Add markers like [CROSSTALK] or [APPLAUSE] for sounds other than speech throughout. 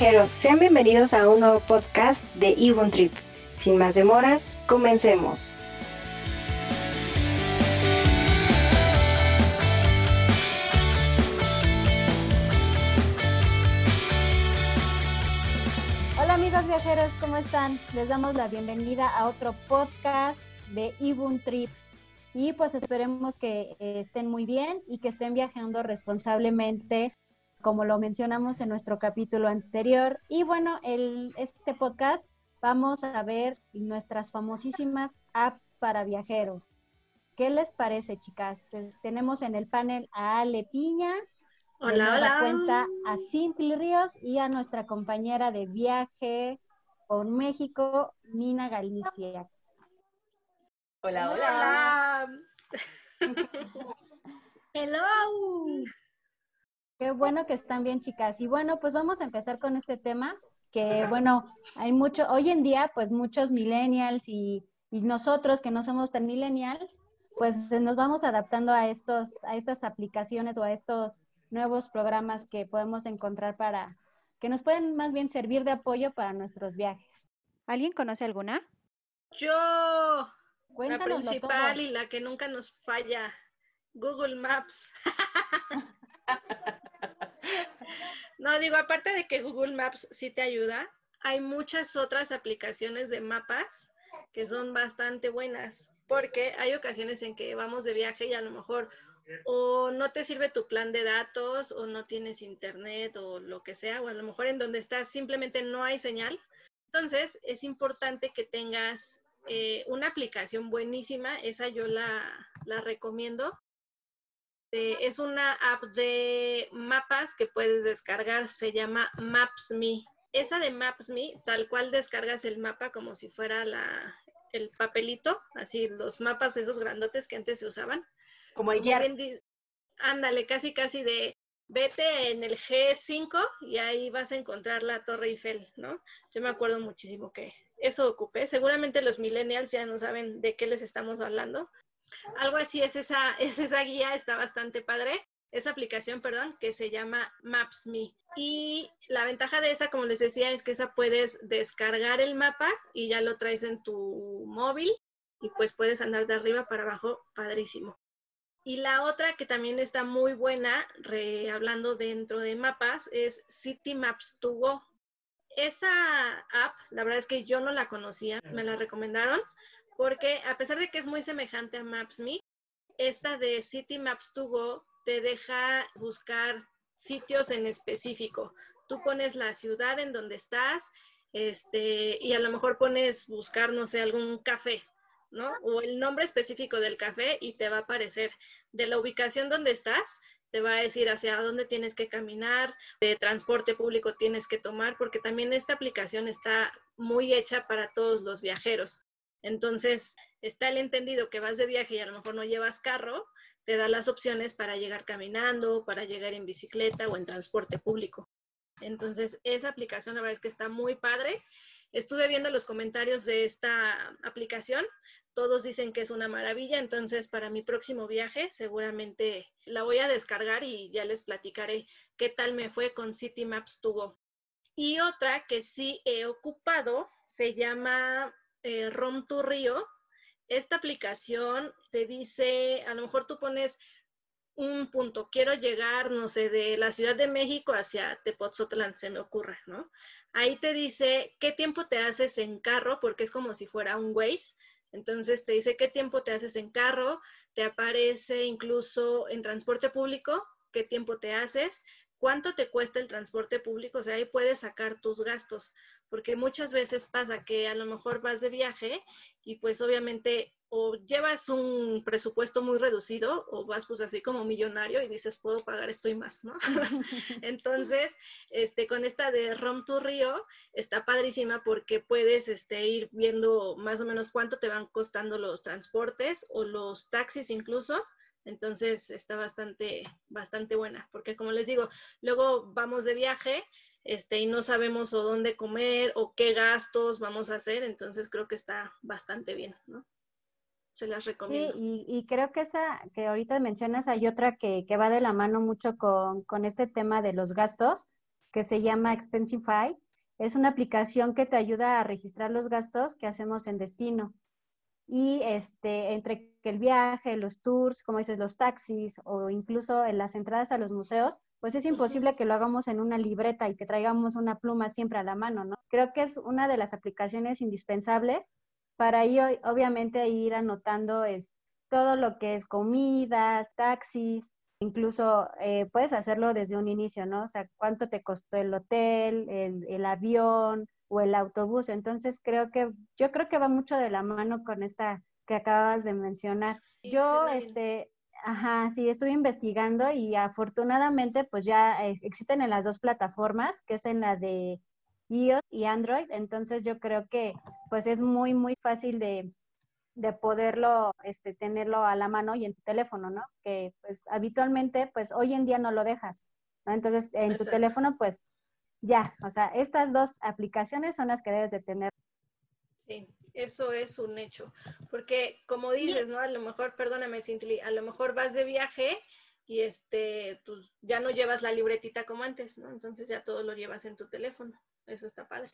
viajeros, sean bienvenidos a un nuevo podcast de Ibun Trip. Sin más demoras, comencemos. Hola amigos viajeros, ¿cómo están? Les damos la bienvenida a otro podcast de Ibun Trip. Y pues esperemos que estén muy bien y que estén viajando responsablemente como lo mencionamos en nuestro capítulo anterior. Y bueno, el, este podcast vamos a ver nuestras famosísimas apps para viajeros. ¿Qué les parece, chicas? Tenemos en el panel a Ale Piña, hola, hola. cuenta a Cinti Ríos y a nuestra compañera de viaje por México, Nina Galicia. Hola, hola. [LAUGHS] Hello. Qué bueno que están bien, chicas. Y bueno, pues vamos a empezar con este tema que, bueno, hay mucho, hoy en día, pues muchos millennials y, nosotros que no somos tan millennials, pues nos vamos adaptando a estos, a estas aplicaciones o a estos nuevos programas que podemos encontrar para, que nos pueden más bien servir de apoyo para nuestros viajes. ¿Alguien conoce alguna? Yo, Cuéntanos la principal y la que nunca nos falla, Google Maps. [LAUGHS] No, digo, aparte de que Google Maps sí te ayuda, hay muchas otras aplicaciones de mapas que son bastante buenas, porque hay ocasiones en que vamos de viaje y a lo mejor o no te sirve tu plan de datos o no tienes internet o lo que sea, o a lo mejor en donde estás simplemente no hay señal. Entonces es importante que tengas eh, una aplicación buenísima, esa yo la, la recomiendo, este, es una app de mapas que puedes descargar, se llama Maps.me. Esa de Maps.me, tal cual descargas el mapa como si fuera la, el papelito, así los mapas esos grandotes que antes se usaban. Como el guía. Ándale, casi casi de vete en el G5 y ahí vas a encontrar la Torre Eiffel, ¿no? Yo me acuerdo muchísimo que eso ocupé. Seguramente los millennials ya no saben de qué les estamos hablando, algo así es esa, [LAUGHS] es esa guía, está bastante padre. Esa aplicación, perdón, que se llama Maps.me. Y la ventaja de esa, como les decía, es que esa puedes descargar el mapa y ya lo traes en tu móvil y pues puedes andar de arriba para abajo, padrísimo. Y la otra que también está muy buena, hablando dentro de mapas, es City Maps to Go. Esa app, la verdad es que yo no la conocía, me la recomendaron porque a pesar de que es muy semejante a Maps.me, esta de City Maps to Go te deja buscar sitios en específico. Tú pones la ciudad en donde estás este, y a lo mejor pones buscar, no sé, algún café, ¿no? O el nombre específico del café y te va a aparecer de la ubicación donde estás, te va a decir hacia dónde tienes que caminar, de transporte público tienes que tomar, porque también esta aplicación está muy hecha para todos los viajeros. Entonces, está el entendido que vas de viaje y a lo mejor no llevas carro, te da las opciones para llegar caminando, para llegar en bicicleta o en transporte público. Entonces, esa aplicación la verdad es que está muy padre. Estuve viendo los comentarios de esta aplicación. Todos dicen que es una maravilla, entonces para mi próximo viaje seguramente la voy a descargar y ya les platicaré qué tal me fue con City Maps to Go. Y otra que sí he ocupado se llama eh, Rom tu Río, esta aplicación te dice, a lo mejor tú pones un punto, quiero llegar, no sé, de la Ciudad de México hacia Tepoztlán, se me ocurre, ¿no? Ahí te dice qué tiempo te haces en carro, porque es como si fuera un Waze. Entonces te dice qué tiempo te haces en carro, te aparece incluso en transporte público, qué tiempo te haces, cuánto te cuesta el transporte público, o sea, ahí puedes sacar tus gastos porque muchas veces pasa que a lo mejor vas de viaje y pues obviamente o llevas un presupuesto muy reducido o vas pues así como millonario y dices puedo pagar esto y más, ¿no? [LAUGHS] Entonces, este, con esta de Rom to Río está padrísima porque puedes este, ir viendo más o menos cuánto te van costando los transportes o los taxis incluso. Entonces está bastante, bastante buena, porque como les digo, luego vamos de viaje este, y no sabemos o dónde comer o qué gastos vamos a hacer, entonces creo que está bastante bien. Se las recomiendo. Sí, y, creo que esa que ahorita mencionas, hay otra que, va de la mano mucho con, este tema de los gastos, que se llama Expensify. Es una aplicación que te ayuda a registrar los gastos que hacemos en destino. Y este, entre que el viaje, los tours, como dices, los taxis o incluso en las entradas a los museos, pues es imposible que lo hagamos en una libreta y que traigamos una pluma siempre a la mano, ¿no? Creo que es una de las aplicaciones indispensables para ahí obviamente ir anotando es todo lo que es comidas, taxis, incluso eh, puedes hacerlo desde un inicio, ¿no? O sea, cuánto te costó el hotel, el, el, avión o el autobús. Entonces creo que, yo creo que va mucho de la mano con esta que acabas de mencionar. yo, este, ajá, sí, estuve investigando y afortunadamente pues ya eh, existen en las dos plataformas, que es en la de iOS y Android. Entonces yo creo que pues es muy, muy fácil de, de poderlo este, tenerlo a la mano y en tu teléfono, ¿no? Que pues habitualmente, pues hoy en día no lo dejas, ¿no? Entonces en tu teléfono, pues ya, o sea, estas dos aplicaciones son las que debes de tener. Sí, eso es un hecho, porque como dices, ¿no? A lo mejor, perdóname, Cintli, a lo mejor vas de viaje y este, pues ya no llevas la libretita como antes, ¿no? Entonces ya todo lo llevas en tu teléfono, eso está padre.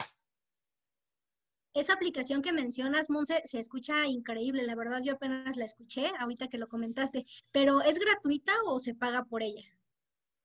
Esa aplicación que mencionas, Monse, se escucha increíble. La verdad, yo apenas la escuché ahorita que lo comentaste. Pero ¿es gratuita o se paga por ella?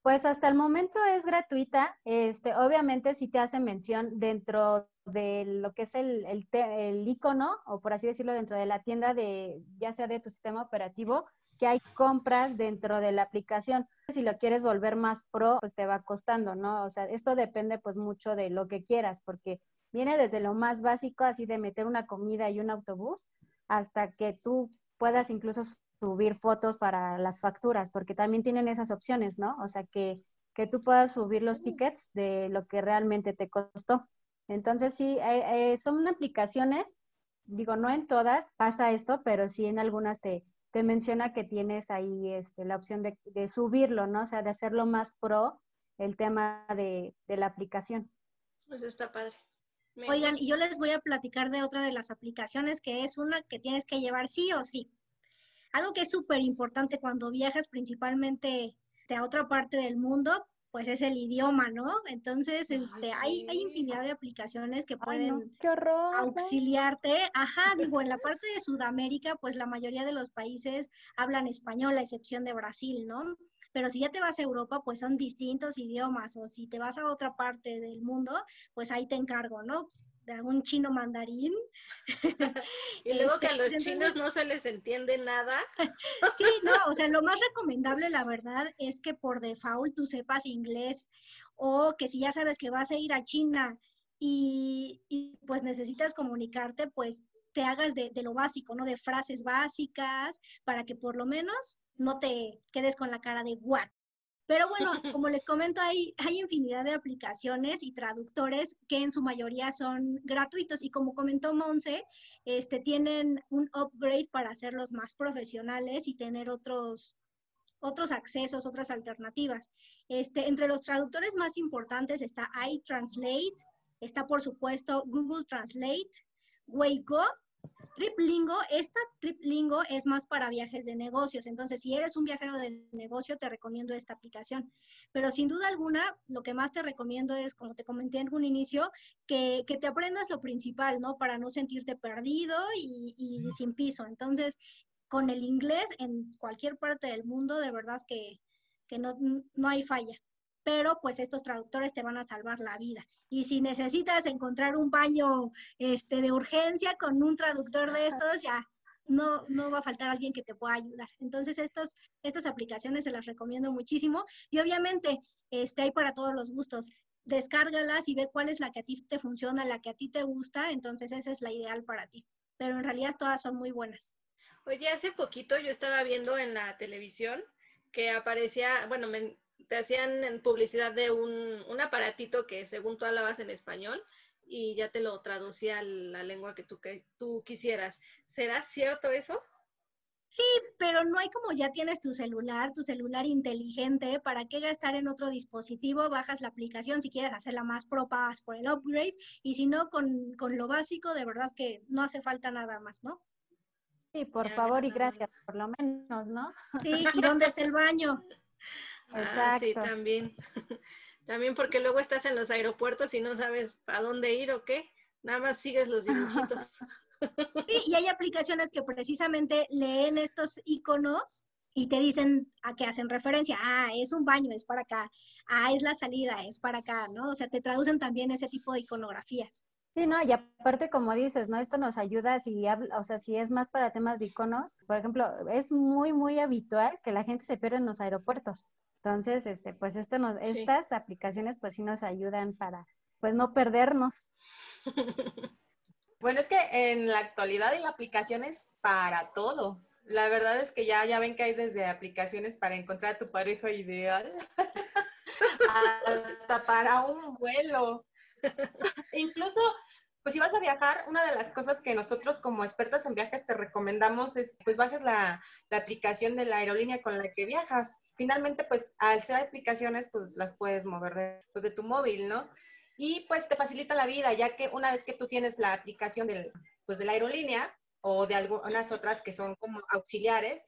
Pues hasta el momento es gratuita. Este, obviamente si te hace mención dentro de lo que es el, el, el, icono, o por así decirlo, dentro de la tienda de, ya sea de tu sistema operativo, que hay compras dentro de la aplicación. Si lo quieres volver más pro, pues te va costando, ¿no? O sea, esto depende pues mucho de lo que quieras, porque Viene desde lo más básico, así de meter una comida y un autobús, hasta que tú puedas incluso subir fotos para las facturas, porque también tienen esas opciones, ¿no? O sea, que, que tú puedas subir los tickets de lo que realmente te costó. Entonces, sí, eh, eh, son aplicaciones, digo, no en todas pasa esto, pero sí en algunas te, te menciona que tienes ahí este, la opción de, de, subirlo, ¿no? O sea, de hacerlo más pro el tema de, de la aplicación. Pues está padre. Oigan, y yo les voy a platicar de otra de las aplicaciones que es una que tienes que llevar sí o sí. Algo que es súper importante cuando viajas principalmente de a otra parte del mundo, pues es el idioma, ¿no? Entonces, este, hay, hay infinidad de aplicaciones que pueden auxiliarte. Ajá, digo, en la parte de Sudamérica, pues la mayoría de los países hablan español, a excepción de Brasil, ¿no? Pero si ya te vas a Europa, pues son distintos idiomas, o si te vas a otra parte del mundo, pues ahí te encargo, ¿no? De algún chino mandarín. [LAUGHS] y luego que a este, los chinos no se les entiende nada. [LAUGHS] sí, no, o sea, lo más recomendable, la verdad, es que por default tú sepas inglés o que si ya sabes que vas a ir a China y, y pues necesitas comunicarte, pues te hagas de, de, lo básico, ¿no? De frases básicas para que por lo menos no te quedes con la cara de what. Pero bueno, [LAUGHS] como les comento, hay, hay infinidad de aplicaciones y traductores que en su mayoría son gratuitos y como comentó Monse, este, tienen un upgrade para hacerlos más profesionales y tener otros, otros accesos, otras alternativas. Este, entre los traductores más importantes está iTranslate, está por supuesto Google Translate, Waygo Triplingo, esta Triplingo es más para viajes de negocios, entonces si eres un viajero de negocio te recomiendo esta aplicación. Pero sin duda alguna, lo que más te recomiendo es, como te comenté en un inicio, que, te aprendas lo principal, ¿no? Para no sentirte perdido y, y sin piso. Entonces, con el inglés en cualquier parte del mundo, de verdad que, que no, no hay falla pero pues estos traductores te van a salvar la vida. Y si necesitas encontrar un baño este, de urgencia con un traductor de estos, ya no, no va a faltar alguien que te pueda ayudar. Entonces, estos, estas aplicaciones se las recomiendo muchísimo y obviamente este, hay para todos los gustos. Descárgalas y ve cuál es la que a ti te funciona, la que a ti te gusta, entonces esa es la ideal para ti. Pero en realidad todas son muy buenas. Oye, hace poquito yo estaba viendo en la televisión que aparecía, bueno, me, te hacían en publicidad de un, un, aparatito que según tú hablabas en español y ya te lo traducía a la lengua que tú, que tú quisieras. ¿Será cierto eso? Sí, pero no hay como ya tienes tu celular, tu celular inteligente, ¿para qué gastar en otro dispositivo? Bajas la aplicación si quieres hacerla más pro, por el upgrade, y si no, con, con, lo básico, de verdad que no hace falta nada más, ¿no? Sí, por favor y gracias, por lo menos, ¿no? Sí, ¿y dónde está el baño? [LAUGHS] Exacto. Ah, sí, también. [LAUGHS] También porque luego estás en los aeropuertos y no sabes a dónde ir o qué, nada más sigues los dibujitos. [LAUGHS] Sí, y hay aplicaciones que precisamente leen estos iconos y te dicen a qué hacen referencia. Ah, es un baño, es para acá. Ah, es la salida, es para acá, ¿no? O sea, te traducen también ese tipo de iconografías. Sí, no, y aparte como dices, ¿no? Esto nos ayuda si habla, o sea, si es más para temas de iconos, por ejemplo, es muy, muy habitual que la gente se pierda en los aeropuertos. Entonces, este, pues esto nos, estas aplicaciones pues sí nos ayudan para, pues no perdernos. [LAUGHS] Bueno, es que en la actualidad hay aplicaciones para todo. La verdad es que ya, ya ven que hay desde aplicaciones para encontrar a tu pareja ideal [LAUGHS] hasta para un vuelo. [LAUGHS] Incluso, pues si vas a viajar, una de las cosas que nosotros como expertas en viajes te recomendamos es, pues bajes la, aplicación de la aerolínea con la que viajas. Finalmente, pues al ser aplicaciones, pues las puedes mover de, pues, de tu móvil, ¿no? Y pues te facilita la vida, ya que una vez que tú tienes la aplicación del, pues, de la aerolínea o de algunas otras que son como auxiliares,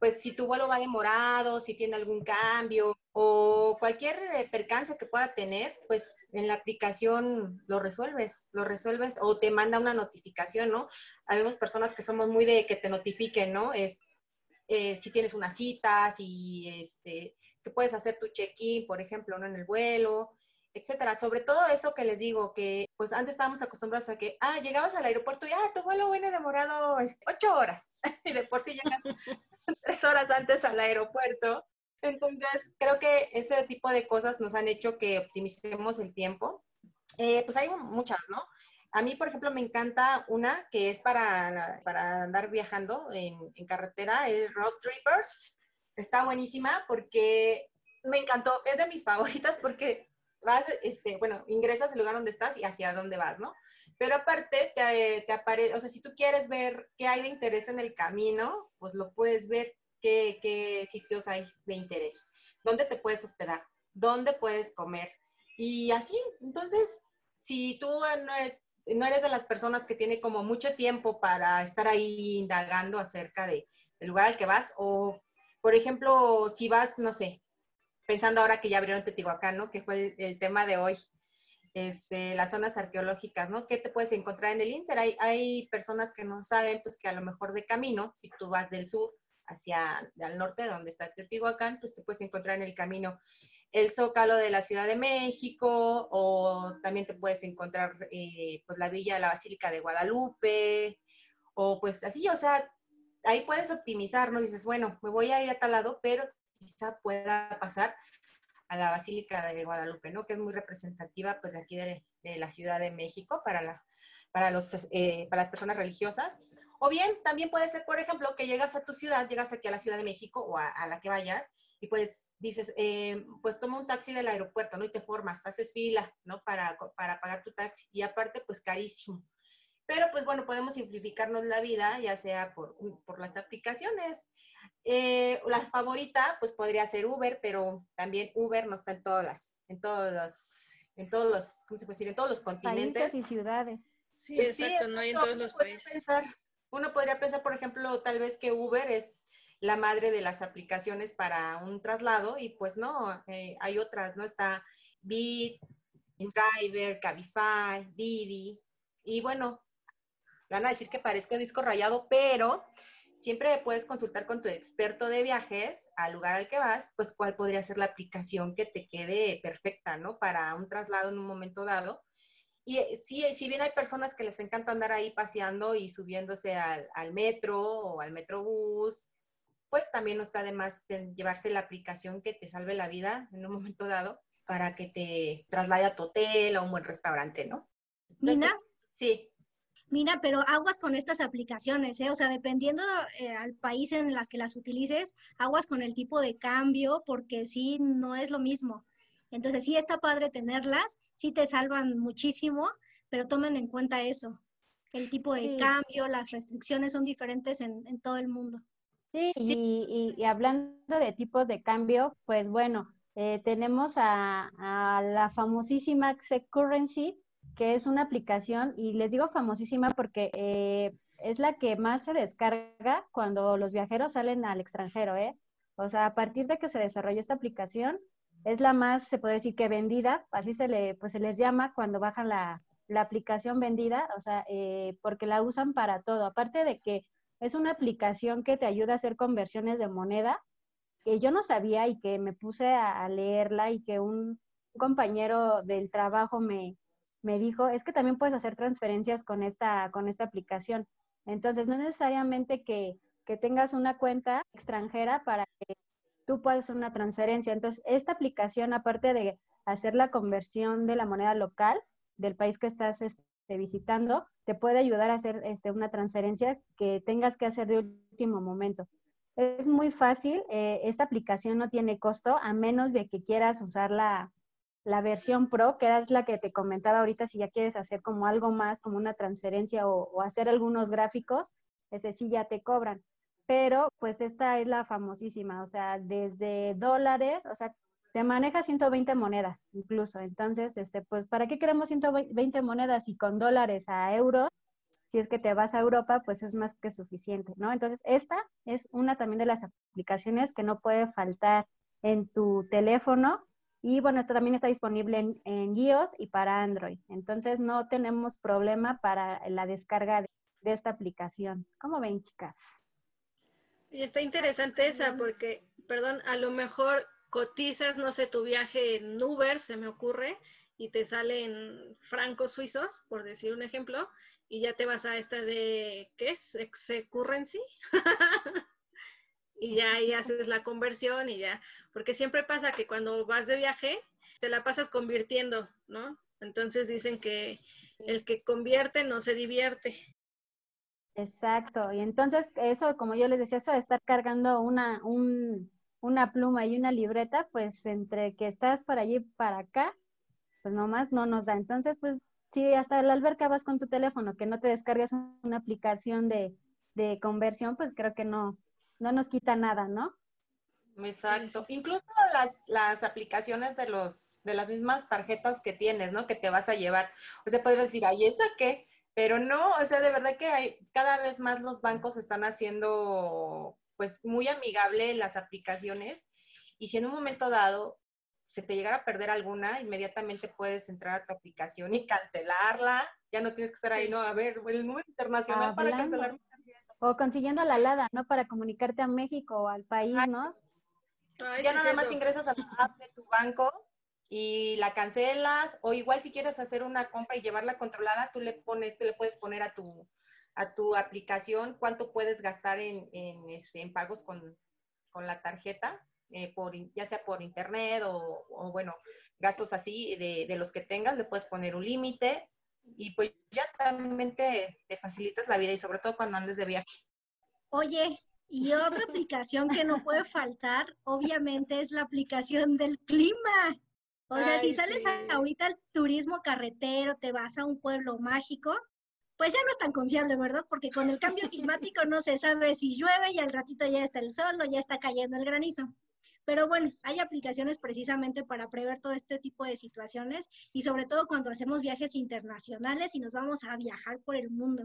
pues si tu vuelo va demorado, si tiene algún cambio o cualquier eh, percance que pueda tener, pues en la aplicación lo resuelves, lo resuelves o te manda una notificación, ¿no? Habemos personas que somos muy de que te notifiquen, ¿no? Es, eh, si tienes una cita, si este, que puedes hacer tu check-in, por ejemplo, ¿no? En el vuelo, etcétera. Sobre todo eso que les digo, que pues antes estábamos acostumbrados a que, ah, llegabas al aeropuerto y, ah, tu vuelo viene demorado este, ocho horas. [LAUGHS] y de por sí llegas [LAUGHS] tres horas antes al aeropuerto. Entonces, creo que ese tipo de cosas nos han hecho que optimicemos el tiempo. Eh, pues hay muchas, ¿no? A mí, por ejemplo, me encanta una que es para, para andar viajando en, en carretera, es Road Trippers. Está buenísima porque me encantó, es de mis favoritas porque vas, este, bueno, ingresas al lugar donde estás y hacia dónde vas, ¿no? Pero aparte te, te aparece, o sea, si tú quieres ver qué hay de interés en el camino, pues lo puedes ver, qué, qué sitios hay de interés, dónde te puedes hospedar, dónde puedes comer. Y así, entonces, si tú no, no eres de las personas que tiene como mucho tiempo para estar ahí indagando acerca de, del lugar al que vas, o por ejemplo, si vas, no sé, pensando ahora que ya abrieron Teotihuacán, ¿no? Que fue el, tema de hoy. Este, las zonas arqueológicas, ¿no? ¿Qué te puedes encontrar en el Inter? Hay, hay personas que no saben, pues que a lo mejor de camino, si tú vas del sur hacia al norte, donde está Teotihuacán, pues te puedes encontrar en el camino el Zócalo de la Ciudad de México, o también te puedes encontrar, eh, pues, la Villa, la Basílica de Guadalupe, o pues así, o sea, ahí puedes optimizar, ¿no? Dices, bueno, me voy a ir a tal lado, pero quizá pueda pasar a la Basílica de Guadalupe, ¿no? Que es muy representativa, pues, de aquí de, la Ciudad de México para, la, para, los, eh, para las personas religiosas. O bien, también puede ser, por ejemplo, que llegas a tu ciudad, llegas aquí a la Ciudad de México o a, la que vayas y pues dices, eh, pues toma un taxi del aeropuerto, ¿no? Y te formas, haces fila, ¿no? Para, para pagar tu taxi. Y aparte, pues carísimo. Pero pues bueno, podemos simplificarnos la vida, ya sea por, por las aplicaciones. Eh, la favorita, pues podría ser Uber, pero también Uber no está en todas las, en todos los, en todos los, ¿cómo se puede decir? En todos los continentes. Países y ciudades. Sí, pues exacto, no hay en todos los países. uno podría pensar, por ejemplo, tal vez que Uber es la madre de las aplicaciones para un traslado y pues no, eh, hay otras, ¿no? Está Bit, InDriver, Cabify, Didi y bueno, van a decir que parezco disco rayado, pero siempre puedes consultar con tu experto de viajes al lugar al que vas, pues cuál podría ser la aplicación que te quede perfecta, ¿no? Para un traslado en un momento dado. Y eh, si, si bien hay personas que les encanta andar ahí paseando y subiéndose al, metro o al metrobús, pues también no está de más llevarse la aplicación que te salve la vida en un momento dado para que te traslade a tu hotel o a un buen restaurante, ¿no? Nina. Sí. Mira, pero aguas con estas aplicaciones, ¿eh? O sea, dependiendo eh, al país en las que las utilices, aguas con el tipo de cambio, porque sí, no es lo mismo. Entonces, sí está padre tenerlas, sí te salvan muchísimo, pero tomen en cuenta eso. El tipo de cambio, las restricciones son diferentes en, todo el mundo. Sí, Y, hablando de tipos de cambio, pues bueno, eh, tenemos a, a, la famosísima Currency, que es una aplicación, y les digo famosísima porque eh, es la que más se descarga cuando los viajeros salen al extranjero, ¿eh? O sea, a partir de que se desarrolló esta aplicación, es la más, se puede decir que vendida, así se, le, pues se les llama cuando bajan la, la aplicación vendida, o sea, eh, porque la usan para todo. Aparte de que es una aplicación que te ayuda a hacer conversiones de moneda, que yo no sabía y que me puse a, leerla y que un, compañero del trabajo me, me dijo, es que también puedes hacer transferencias con esta, con esta aplicación. Entonces, no necesariamente que, que tengas una cuenta extranjera para que tú puedas hacer una transferencia. Entonces, esta aplicación, aparte de hacer la conversión de la moneda local del país que estás este, visitando, te puede ayudar a hacer este, una transferencia que tengas que hacer de último momento. Es muy fácil, eh, esta aplicación no tiene costo a menos de que quieras usar la, versión Pro, que es la que te comentaba ahorita, si ya quieres hacer como algo más, como una transferencia o, hacer algunos gráficos, ese sí ya te cobran. Pero pues esta es la famosísima, o sea, desde dólares, o sea, te maneja 120 monedas incluso. Entonces, este, pues, ¿para qué queremos 120 monedas y con dólares a euros? Si es que te vas a Europa, pues es más que suficiente, ¿no? Entonces, esta es una también de las aplicaciones que no puede faltar en tu teléfono y bueno, esta también está disponible en, en, iOS y para Android. Entonces no tenemos problema para la descarga de, esta aplicación. ¿Cómo ven, chicas? Y está interesante esa porque, perdón, a lo mejor cotizas, no sé, tu viaje en Uber, se me ocurre, y te salen francos suizos, por decir un ejemplo, y ya te vas a esta de, ¿qué es? Excurrency. [LAUGHS] y ya ahí haces la conversión y ya, porque siempre pasa que cuando vas de viaje te la pasas convirtiendo, ¿no? Entonces dicen que el que convierte no se divierte. Exacto, y entonces eso, como yo les decía, eso de estar cargando una, un, una pluma y una libreta, pues entre que estás para allí para acá, pues nomás no nos da. Entonces, pues si hasta la alberca vas con tu teléfono, que no te descargues una aplicación de, de conversión, pues creo que no, no nos quita nada, ¿no? Exacto. Incluso las, las aplicaciones de los, de las mismas tarjetas que tienes, ¿no? Que te vas a llevar. O sea, podrías decir, ay, ¿esa qué? Pero no, o sea, de verdad que hay, cada vez más los bancos están haciendo, pues, muy amigable las aplicaciones. Y si en un momento dado se te llegara a perder alguna, inmediatamente puedes entrar a tu aplicación y cancelarla. Ya no tienes que estar ahí, no, a ver, el número internacional para cancelar o consiguiendo la LADA, ¿no? Para comunicarte a México o al país, ¿no? ya nada más ingresas a la app de tu banco y la cancelas, o igual si quieres hacer una compra y llevarla controlada, tú le pones, tú le puedes poner a tu, a tu aplicación cuánto puedes gastar en, en, este, en pagos con, con la tarjeta, eh, por, ya sea por internet o, o bueno, gastos así de, de, los que tengas, le puedes poner un límite y pues ya también te, facilitas la vida y sobre todo cuando andes de viaje. Oye, y otra aplicación que no puede faltar, obviamente, es la aplicación del clima. O sea, si sales ahorita al turismo carretero, te vas a un pueblo mágico, pues ya no es tan confiable, ¿verdad? Porque con el cambio climático no se sabe si llueve y al ratito ya está el sol o ya está cayendo el granizo. Pero bueno, hay aplicaciones precisamente para prever todo este tipo de situaciones y sobre todo cuando hacemos viajes internacionales y nos vamos a viajar por el mundo.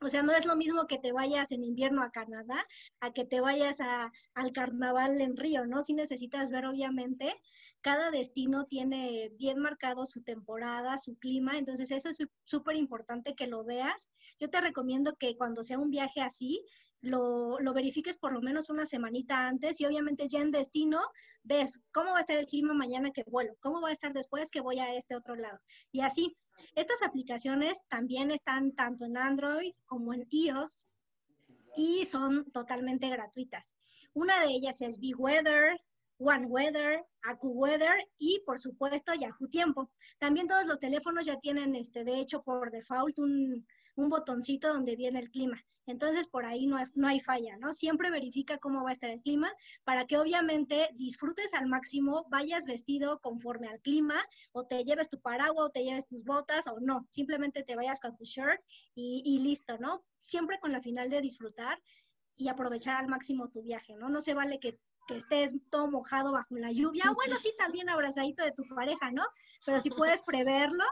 O sea, no es lo mismo que te vayas en invierno a Canadá a que te vayas a, al carnaval en Río, ¿no? Si necesitas ver, obviamente, cada destino tiene bien marcado su temporada, su clima, entonces eso es súper importante que lo veas. Yo te recomiendo que cuando sea un viaje así, lo, lo, verifiques por lo menos una semanita antes y obviamente ya en destino ves cómo va a estar el clima mañana que vuelo, cómo va a estar después que voy a este otro lado. Y así, estas aplicaciones también están tanto en Android como en iOS y son totalmente gratuitas. Una de ellas es Weather, One Weather, AccuWeather y por supuesto Yahoo Tiempo. También todos los teléfonos ya tienen, este, de hecho, por default un, un botoncito donde viene el clima. Entonces, por ahí no hay, no hay falla, ¿no? Siempre verifica cómo va a estar el clima para que obviamente disfrutes al máximo, vayas vestido conforme al clima, o te lleves tu paraguas, o te lleves tus botas, o no, simplemente te vayas con tu shirt y, y listo, ¿no? Siempre con la final de disfrutar y aprovechar al máximo tu viaje, ¿no? No se vale que que estés todo mojado bajo la lluvia. Bueno, sí, también abrazadito de tu pareja, ¿no? Pero si [LAUGHS] puedes preverlo,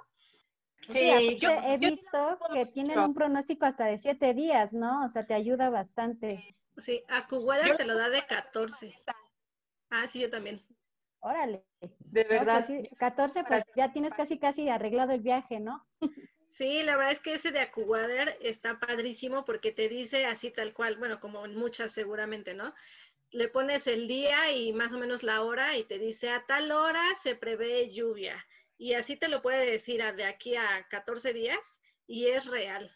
Sí, yo he visto que tienen un pronóstico hasta de siete días, ¿no? O sea, te ayuda bastante. Sí, a te lo da de 14. [LAUGHS] Ah, sí, yo también. órale. De verdad. 14, pues ya tienes casi casi arreglado el viaje, ¿no? Sí, la verdad es que ese de AcuWeather está padrísimo porque te dice así tal cual, bueno, como en muchas seguramente, ¿no? Le pones el día y más o menos la hora y te dice a tal hora se prevé lluvia. Y así te lo puede decir de aquí a 14 días y es real.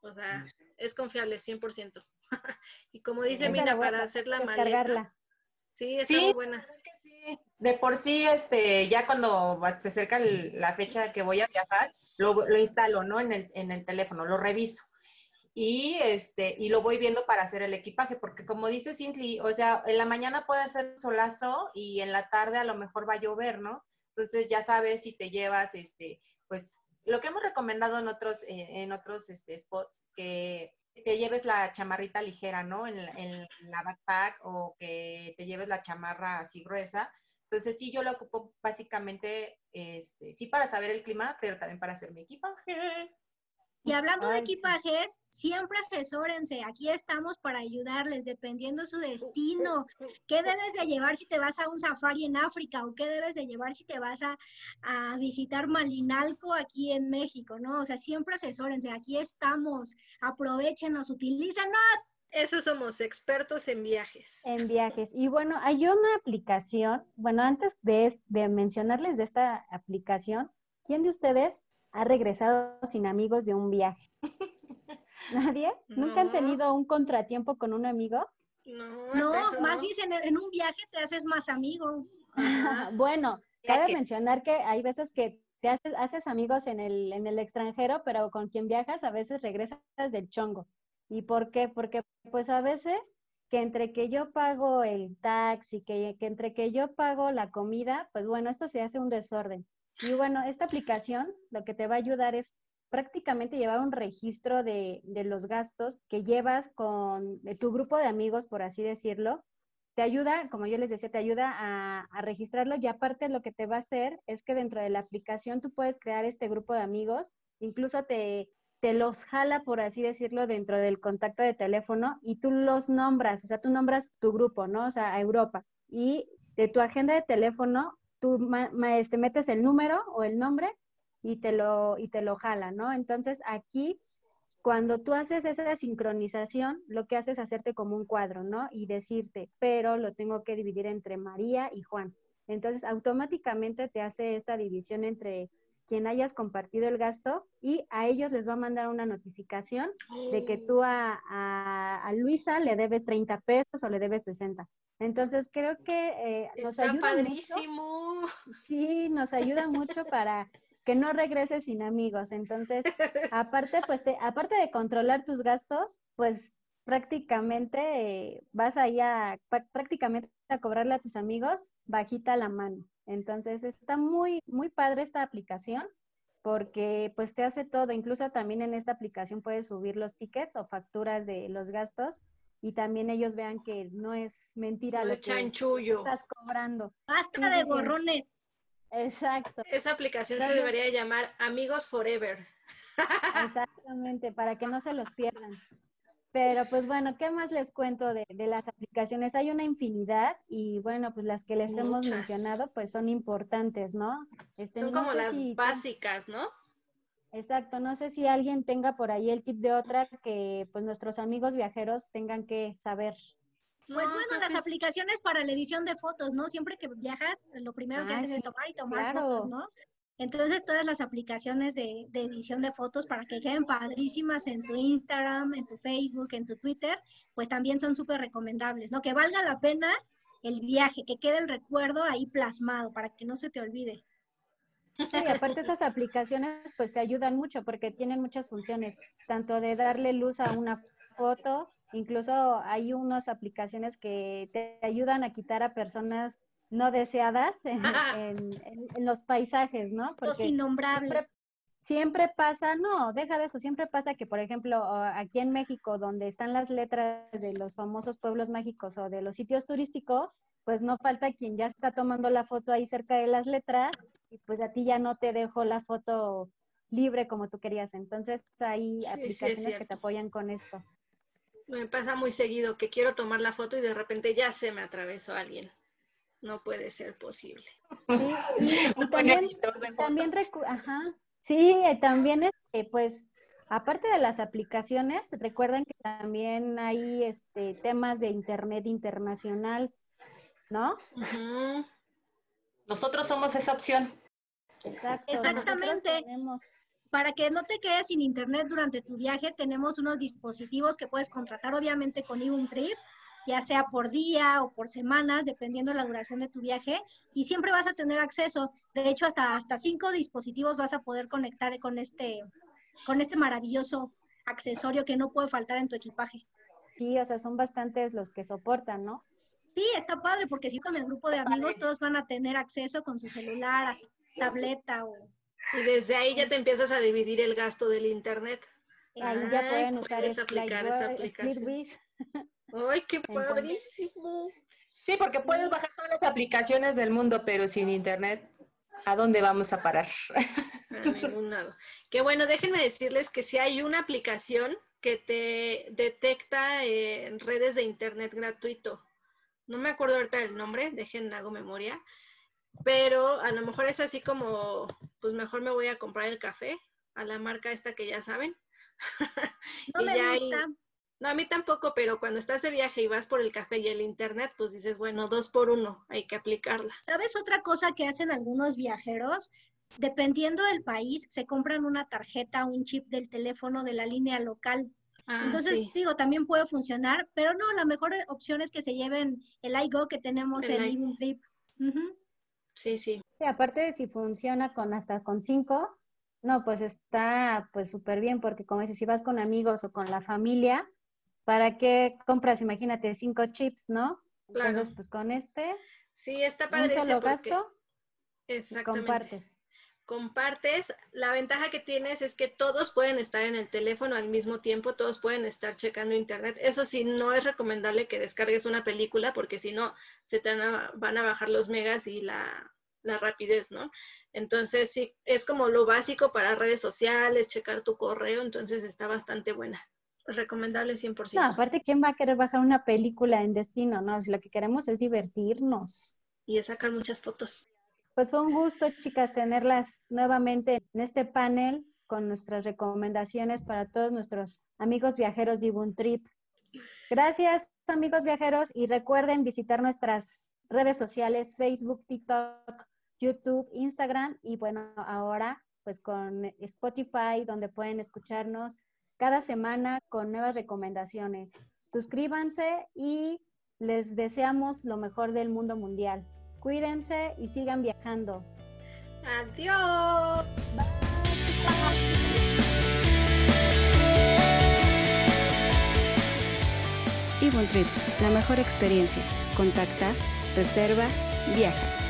O sea, es confiable 100%. [LAUGHS] y como dice Mina, para hacer la maleta. Sí, está muy buena. De por sí, este, ya cuando se acerca la fecha que voy a viajar, lo, instalo, ¿no? En el, en el teléfono, lo reviso. Y, este, y lo voy viendo para hacer el equipaje, porque como dice Cindy, o sea, en la mañana puede ser solazo y en la tarde a lo mejor va a llover, ¿no? Entonces ya sabes si te llevas, este, pues, lo que hemos recomendado en otros, eh, en otros este, spots, que te lleves la chamarrita ligera, ¿no? En, en, la backpack o que te lleves la chamarra así gruesa. Entonces sí, yo lo ocupo básicamente, este, sí para saber el clima, pero también para hacer mi equipaje. Y hablando de equipajes, siempre asesórense. Aquí estamos para ayudarles, dependiendo su destino. ¿Qué debes de llevar si te vas a un safari en África? ¿O qué debes de llevar si te vas a, a visitar Malinalco aquí en México? ¿No? O sea, siempre asesórense. Aquí estamos. Aprovechenos, utilízanos. Eso somos expertos en viajes. En viajes. Y bueno, hay una aplicación. Bueno, antes de, de mencionarles de esta aplicación, ¿quién de ustedes ha regresado sin amigos de un viaje? [LAUGHS] ¿Nadie? ¿Nunca han tenido un contratiempo con un amigo? No, no más bien en, un viaje te haces más amigo. [LAUGHS] bueno, cabe mencionar que hay veces que te haces, haces amigos en el, en el extranjero, pero con quien viajas a veces regresas del chongo. ¿Y por qué? Porque pues a veces que entre que yo pago el taxi, que, que entre que yo pago la comida, pues bueno, esto se hace un desorden. Y bueno, esta aplicación lo que te va a ayudar es prácticamente llevar un registro de, de los gastos que llevas con tu grupo de amigos, por así decirlo. Te ayuda, como yo les decía, te ayuda a, a registrarlo y aparte lo que te va a hacer es que dentro de la aplicación tú puedes crear este grupo de amigos, incluso te, te los jala, por así decirlo, dentro del contacto de teléfono y tú los nombras, o sea, tú nombras tu grupo, ¿no? O sea, a Europa. Y de tu agenda de teléfono tú este, metes el número o el nombre y te lo, y te lo jala, ¿no? Entonces aquí, cuando tú haces esa sincronización, lo que haces es hacerte como un cuadro, ¿no? Y decirte, pero lo tengo que dividir entre María y Juan. Entonces, automáticamente te hace esta división entre quien hayas compartido el gasto y a ellos les va a mandar una notificación de que tú a, a, Luisa le debes 30 pesos o le debes 60. Entonces creo que eh, nos ayuda padrísimo. mucho. Sí, nos ayuda mucho para que no regreses sin amigos. Entonces, aparte, pues, te, aparte de controlar tus gastos, pues prácticamente eh, vas ahí a prácticamente a cobrarle a tus amigos bajita la mano. Entonces está muy, muy padre esta aplicación porque pues te hace todo. Incluso también en esta aplicación puedes subir los tickets o facturas de los gastos y también ellos vean que no es mentira lo que estás cobrando. Basta de borrones. Exacto. Esa aplicación se debería llamar Amigos Forever. [LAUGHS] Exactamente, para que no se los pierdan. Pero pues bueno, ¿qué más les cuento de, las aplicaciones? Hay una infinidad y bueno, pues las que les hemos mencionado pues son importantes, ¿no? Este, son como las básicas, ¿no? Exacto, no sé si alguien tenga por ahí el tip de otra que pues nuestros amigos viajeros tengan que saber. Pues bueno, las aplicaciones para la edición de fotos, ¿no? Siempre que viajas, lo primero que haces es tomar y tomar fotos, ¿no? Entonces, todas las aplicaciones de, edición de fotos para que queden padrísimas en tu Instagram, en tu Facebook, en tu Twitter, pues también son súper recomendables, ¿no? Que valga la pena el viaje, que quede el recuerdo ahí plasmado para que no se te olvide. y aparte estas aplicaciones pues te ayudan mucho porque tienen muchas funciones, tanto de darle luz a una foto, incluso hay unas aplicaciones que te ayudan a quitar a personas no deseadas en, los paisajes, ¿no? Porque los innombrables. Siempre, pasa, no, deja de eso, siempre pasa que, por ejemplo, aquí en México, donde están las letras de los famosos pueblos mágicos o de los sitios turísticos, pues no falta quien ya está tomando la foto ahí cerca de las letras y pues a ti ya no te dejo la foto libre como tú querías. Entonces hay aplicaciones que te apoyan con esto. Me pasa muy seguido que quiero tomar la foto y de repente ya se me atravesó alguien. No puede ser posible. [LAUGHS] Sí, y, también, también ajá, sí, también es, pues, aparte de las aplicaciones, recuerden que también hay este temas de internet internacional, ¿no? Nosotros somos esa opción. Exacto, Exactamente. Para que no te quedes sin internet durante tu viaje, tenemos unos dispositivos que puedes contratar obviamente con Ibum Trip ya sea por día o por semanas, dependiendo de la duración de tu viaje, y siempre vas a tener acceso. De hecho, hasta, hasta cinco dispositivos vas a poder conectar con este, con este maravilloso accesorio que no puede faltar en tu equipaje. Sí, o sea, son bastantes los que soportan, ¿no? Sí, está padre, porque si con el grupo de amigos todos van a tener acceso con su celular, tableta o... Y desde ahí ya te empiezas a dividir el gasto del internet. Ahí ya pueden usar esa aplicación. ¡Ay, qué padrísimo! Sí, porque puedes bajar todas las aplicaciones del mundo, pero sin internet, ¿a dónde vamos a parar? A ningún lado. Qué bueno, déjenme decirles que si hay una aplicación que te detecta en redes de internet gratuito. No me acuerdo ahorita el nombre, dejen hago memoria, pero a lo mejor es así como, pues mejor me voy a comprar el café a la marca esta que ya saben. No [LAUGHS] me gusta. No, a mí tampoco, pero cuando estás de viaje y vas por el café y el internet, pues dices, bueno, dos por uno, hay que aplicarla. ¿Sabes otra cosa que hacen algunos viajeros? Dependiendo del país, se compran una tarjeta, un chip del teléfono de la línea local. Ah, Entonces, digo, también puede funcionar, pero no, la mejor opción es que se lleven el iGo que tenemos en Living Trip. Sí, sí. Sí, aparte de si funciona con hasta con cinco, no, pues está pues súper bien, porque como dices, si vas con amigos o con la familia, ¿para qué compras? Imagínate, cinco chips, ¿no? Entonces, pues con este. Sí, está padre. Un solo gasto. Exactamente. Compartes. Compartes. La ventaja que tienes es que todos pueden estar en el teléfono al mismo tiempo, todos pueden estar checando internet. Eso sí, no es recomendable que descargues una película porque si no, se te van a, bajar los megas y la, la rapidez, ¿no? Entonces, sí, es como lo básico para redes sociales, checar tu correo, entonces está bastante buena recomendable 100%. No, aparte, ¿quién va a querer bajar una película en destino? No, si lo que queremos es divertirnos. Y es sacar muchas fotos. Pues fue un gusto, chicas, tenerlas nuevamente en este panel con nuestras recomendaciones para todos nuestros amigos viajeros de Ibun Trip. Gracias, amigos viajeros, y recuerden visitar nuestras redes sociales, Facebook, TikTok, YouTube, Instagram, y bueno, ahora pues con Spotify, donde pueden escucharnos cada semana con nuevas recomendaciones. Suscríbanse y les deseamos lo mejor del mundo mundial. Cuídense y sigan viajando. Adiós. Trip, la mejor experiencia. Contacta, reserva, viaja.